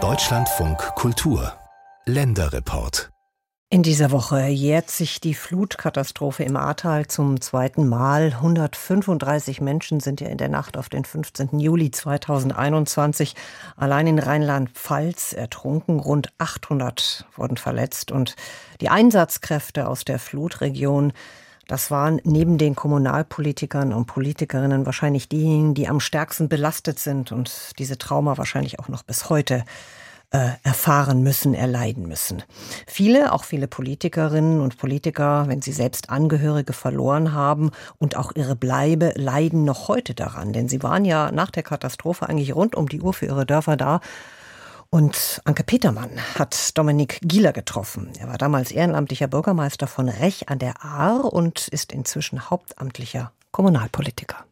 Deutschlandfunk Kultur Länderreport in dieser Woche jährt sich die Flutkatastrophe im Ahrtal zum zweiten Mal. 135 Menschen sind ja in der Nacht auf den 15. Juli 2021 allein in Rheinland-Pfalz ertrunken. Rund 800 wurden verletzt und die Einsatzkräfte aus der Flutregion das waren neben den Kommunalpolitikern und Politikerinnen wahrscheinlich diejenigen, die am stärksten belastet sind und diese Trauma wahrscheinlich auch noch bis heute äh, erfahren müssen, erleiden müssen. Viele, auch viele Politikerinnen und Politiker, wenn sie selbst Angehörige verloren haben und auch ihre Bleibe, leiden noch heute daran. Denn sie waren ja nach der Katastrophe eigentlich rund um die Uhr für ihre Dörfer da. Und Anke Petermann hat Dominik Gieler getroffen. Er war damals ehrenamtlicher Bürgermeister von Rech an der Ahr und ist inzwischen hauptamtlicher Kommunalpolitiker.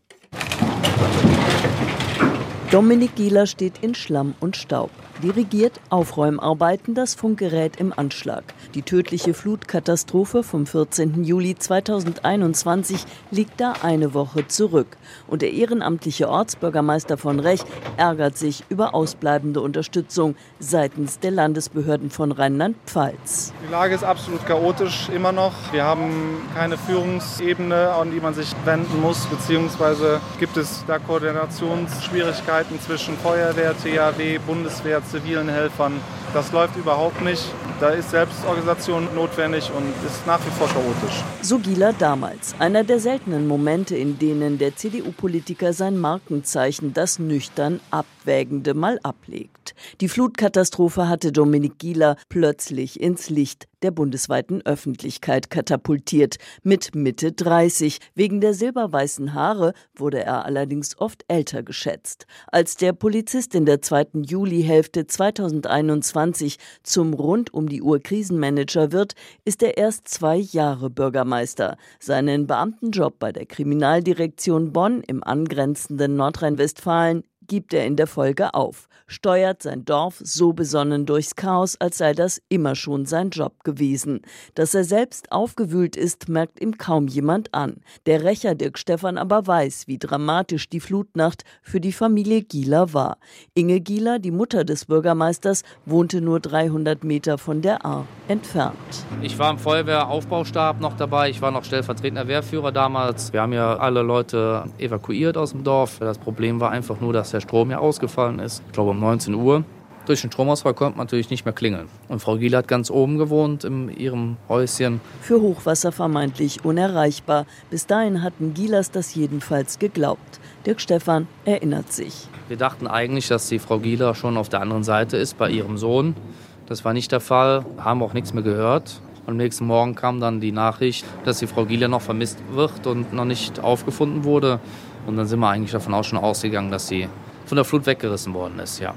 Dominik Gieler steht in Schlamm und Staub dirigiert Aufräumarbeiten das Funkgerät im Anschlag. Die tödliche Flutkatastrophe vom 14. Juli 2021 liegt da eine Woche zurück. Und der ehrenamtliche Ortsbürgermeister von Rech ärgert sich über ausbleibende Unterstützung seitens der Landesbehörden von Rheinland-Pfalz. Die Lage ist absolut chaotisch immer noch. Wir haben keine Führungsebene, an die man sich wenden muss, beziehungsweise gibt es da Koordinationsschwierigkeiten zwischen Feuerwehr, THW, Bundeswehr, zivilen Helfern. Das läuft überhaupt nicht. Da ist Selbstorganisation notwendig und ist nach wie vor chaotisch. So Gieler damals. Einer der seltenen Momente, in denen der CDU-Politiker sein Markenzeichen, das nüchtern Abwägende, mal ablegt. Die Flutkatastrophe hatte Dominik Gieler plötzlich ins Licht der bundesweiten Öffentlichkeit katapultiert. Mit Mitte 30. Wegen der silberweißen Haare wurde er allerdings oft älter geschätzt. Als der Polizist in der zweiten Julihälfte 2021 zum rund um die Uhr Krisenmanager wird, ist er erst zwei Jahre Bürgermeister. Seinen Beamtenjob bei der Kriminaldirektion Bonn im angrenzenden Nordrhein-Westfalen gibt er in der Folge auf, steuert sein Dorf so besonnen durchs Chaos, als sei das immer schon sein Job gewesen. Dass er selbst aufgewühlt ist, merkt ihm kaum jemand an. Der Rächer Dirk Stefan aber weiß, wie dramatisch die Flutnacht für die Familie Gieler war. Inge Gieler, die Mutter des Bürgermeisters, wohnte nur 300 Meter von der Ahr entfernt. Ich war im Feuerwehraufbaustab noch dabei, ich war noch stellvertretender Wehrführer damals. Wir haben ja alle Leute evakuiert aus dem Dorf. Das Problem war einfach nur, dass der Strom ja ausgefallen ist. Ich glaube um 19 Uhr. Durch den Stromausfall konnte man natürlich nicht mehr klingeln. Und Frau Giel hat ganz oben gewohnt in ihrem Häuschen. Für Hochwasser vermeintlich unerreichbar. Bis dahin hatten Gielers das jedenfalls geglaubt. Dirk Stefan erinnert sich. Wir dachten eigentlich, dass die Frau Gieler schon auf der anderen Seite ist, bei ihrem Sohn. Das war nicht der Fall, haben auch nichts mehr gehört. Am nächsten Morgen kam dann die Nachricht, dass die Frau Gieler noch vermisst wird und noch nicht aufgefunden wurde. Und dann sind wir eigentlich davon auch schon ausgegangen, dass sie von der Flut weggerissen worden ist, ja.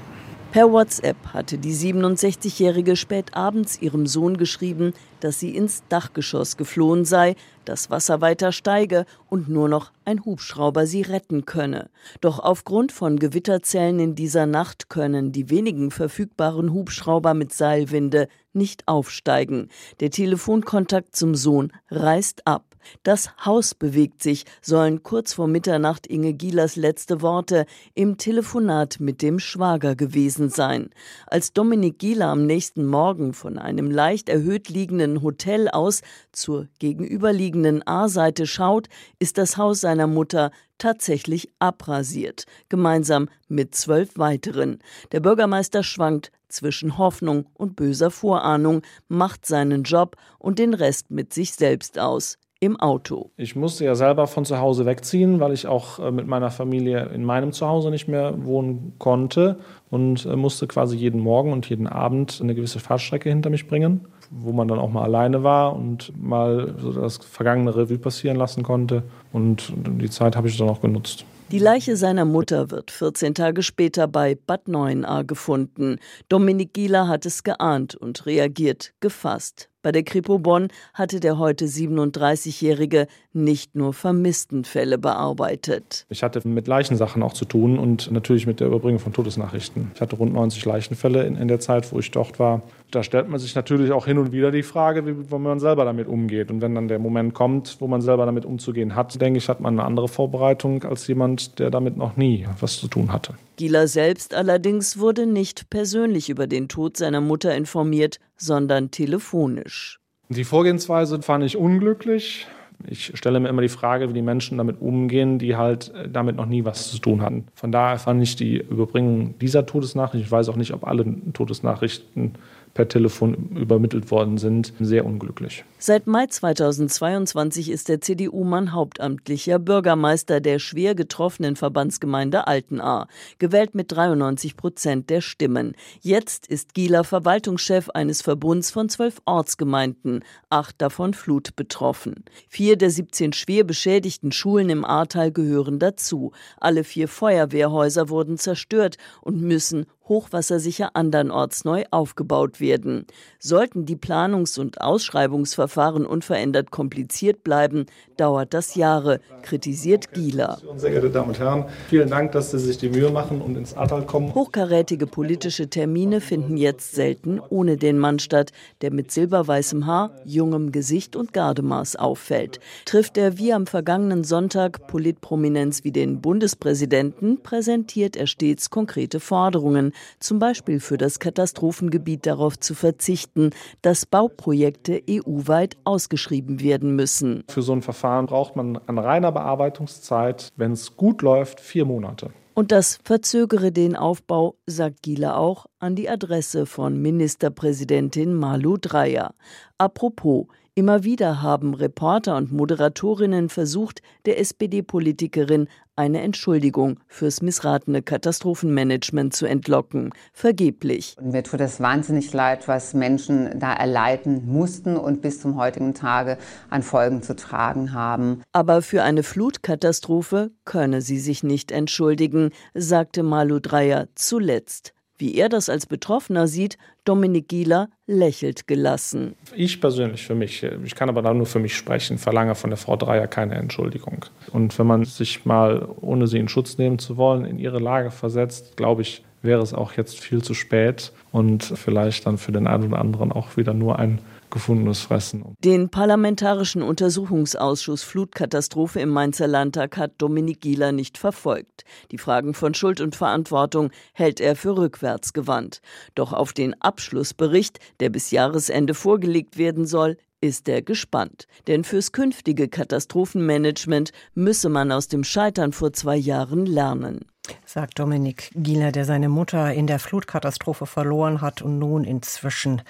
Per WhatsApp hatte die 67-Jährige spät abends ihrem Sohn geschrieben, dass sie ins Dachgeschoss geflohen sei, das Wasser weiter steige und nur noch ein Hubschrauber sie retten könne. Doch aufgrund von Gewitterzellen in dieser Nacht können die wenigen verfügbaren Hubschrauber mit Seilwinde nicht aufsteigen. Der Telefonkontakt zum Sohn reißt ab. Das Haus bewegt sich, sollen kurz vor Mitternacht Inge Gielers letzte Worte im Telefonat mit dem Schwager gewesen sein. Als Dominik Gieler am nächsten Morgen von einem leicht erhöht liegenden Hotel aus zur gegenüberliegenden A-Seite schaut, ist das Haus seiner Mutter tatsächlich abrasiert, gemeinsam mit zwölf weiteren. Der Bürgermeister schwankt zwischen Hoffnung und böser Vorahnung, macht seinen Job und den Rest mit sich selbst aus im Auto. Ich musste ja selber von zu Hause wegziehen, weil ich auch äh, mit meiner Familie in meinem Zuhause nicht mehr wohnen konnte und äh, musste quasi jeden Morgen und jeden Abend eine gewisse Fahrstrecke hinter mich bringen, wo man dann auch mal alleine war und mal so das vergangene Revue passieren lassen konnte. Und die Zeit habe ich dann auch genutzt. Die Leiche seiner Mutter wird 14 Tage später bei Bad Neuenahr gefunden. Dominik Gieler hat es geahnt und reagiert gefasst. Bei der Kripo Bonn hatte der heute 37-Jährige nicht nur Vermisstenfälle bearbeitet. Ich hatte mit Leichensachen auch zu tun und natürlich mit der Überbringung von Todesnachrichten. Ich hatte rund 90 Leichenfälle in, in der Zeit, wo ich dort war. Da stellt man sich natürlich auch hin und wieder die Frage, wie man selber damit umgeht. Und wenn dann der Moment kommt, wo man selber damit umzugehen hat, denke ich, hat man eine andere Vorbereitung als jemand, der damit noch nie was zu tun hatte. Gieler selbst allerdings wurde nicht persönlich über den Tod seiner Mutter informiert, sondern telefonisch. Die Vorgehensweise fand ich unglücklich. Ich stelle mir immer die Frage, wie die Menschen damit umgehen, die halt äh, damit noch nie was zu tun hatten. Von daher fand ich die Überbringung dieser Todesnachricht, ich weiß auch nicht, ob alle Todesnachrichten per Telefon übermittelt worden sind, sehr unglücklich. Seit Mai 2022 ist der CDU-Mann hauptamtlicher Bürgermeister der schwer getroffenen Verbandsgemeinde Altenahr, gewählt mit 93 Prozent der Stimmen. Jetzt ist Gieler Verwaltungschef eines Verbunds von zwölf Ortsgemeinden, acht davon Flut betroffen. Vier der 17 schwer beschädigten Schulen im Ahrtal gehören dazu. Alle vier Feuerwehrhäuser wurden zerstört und müssen hochwassersicher andernorts neu aufgebaut werden. Sollten die Planungs- und Ausschreibungsverfahren unverändert kompliziert bleiben, dauert das Jahre, kritisiert Gieler. Sehr geehrte Damen und Herren, vielen Dank, dass Sie sich die Mühe machen und ins Ahrtal kommen. Hochkarätige politische Termine finden jetzt selten ohne den Mann statt, der mit silberweißem Haar, jungem Gesicht und Gardemaß auffällt. Trifft er wie am vergangenen Sonntag Politprominenz wie den Bundespräsidenten, präsentiert er stets konkrete Forderungen, zum Beispiel für das Katastrophengebiet darauf zu verzichten, dass Bauprojekte EU-weit ausgeschrieben werden müssen. Für so ein Verfahren braucht man an reiner Bearbeitungszeit, wenn es gut läuft, vier Monate. Und das verzögere den Aufbau, sagt Giela auch, an die Adresse von Ministerpräsidentin Malu Dreyer. Apropos, Immer wieder haben Reporter und Moderatorinnen versucht, der SPD-Politikerin eine Entschuldigung fürs missratene Katastrophenmanagement zu entlocken. Vergeblich. Und mir tut es wahnsinnig leid, was Menschen da erleiden mussten und bis zum heutigen Tage an Folgen zu tragen haben. Aber für eine Flutkatastrophe könne sie sich nicht entschuldigen, sagte Malu Dreyer zuletzt. Wie er das als Betroffener sieht, Dominik Gieler lächelt gelassen. Ich persönlich für mich, ich kann aber da nur für mich sprechen, verlange von der Frau Dreier keine Entschuldigung. Und wenn man sich mal, ohne sie in Schutz nehmen zu wollen, in ihre Lage versetzt, glaube ich, wäre es auch jetzt viel zu spät und vielleicht dann für den einen oder anderen auch wieder nur ein gefundenes Fressen. Den Parlamentarischen Untersuchungsausschuss Flutkatastrophe im Mainzer Landtag hat Dominik Gieler nicht verfolgt. Die Fragen von Schuld und Verantwortung hält er für rückwärts gewandt. Doch auf den Abschlussbericht, der bis Jahresende vorgelegt werden soll, ist er gespannt. Denn fürs künftige Katastrophenmanagement müsse man aus dem Scheitern vor zwei Jahren lernen. Sagt Dominik Gieler, der seine Mutter in der Flutkatastrophe verloren hat und nun inzwischen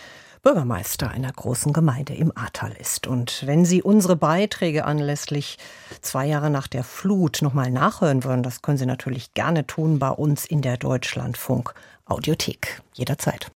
Bürgermeister einer großen Gemeinde im Ahrtal ist. Und wenn Sie unsere Beiträge anlässlich zwei Jahre nach der Flut nochmal nachhören wollen, das können Sie natürlich gerne tun bei uns in der Deutschlandfunk Audiothek. Jederzeit.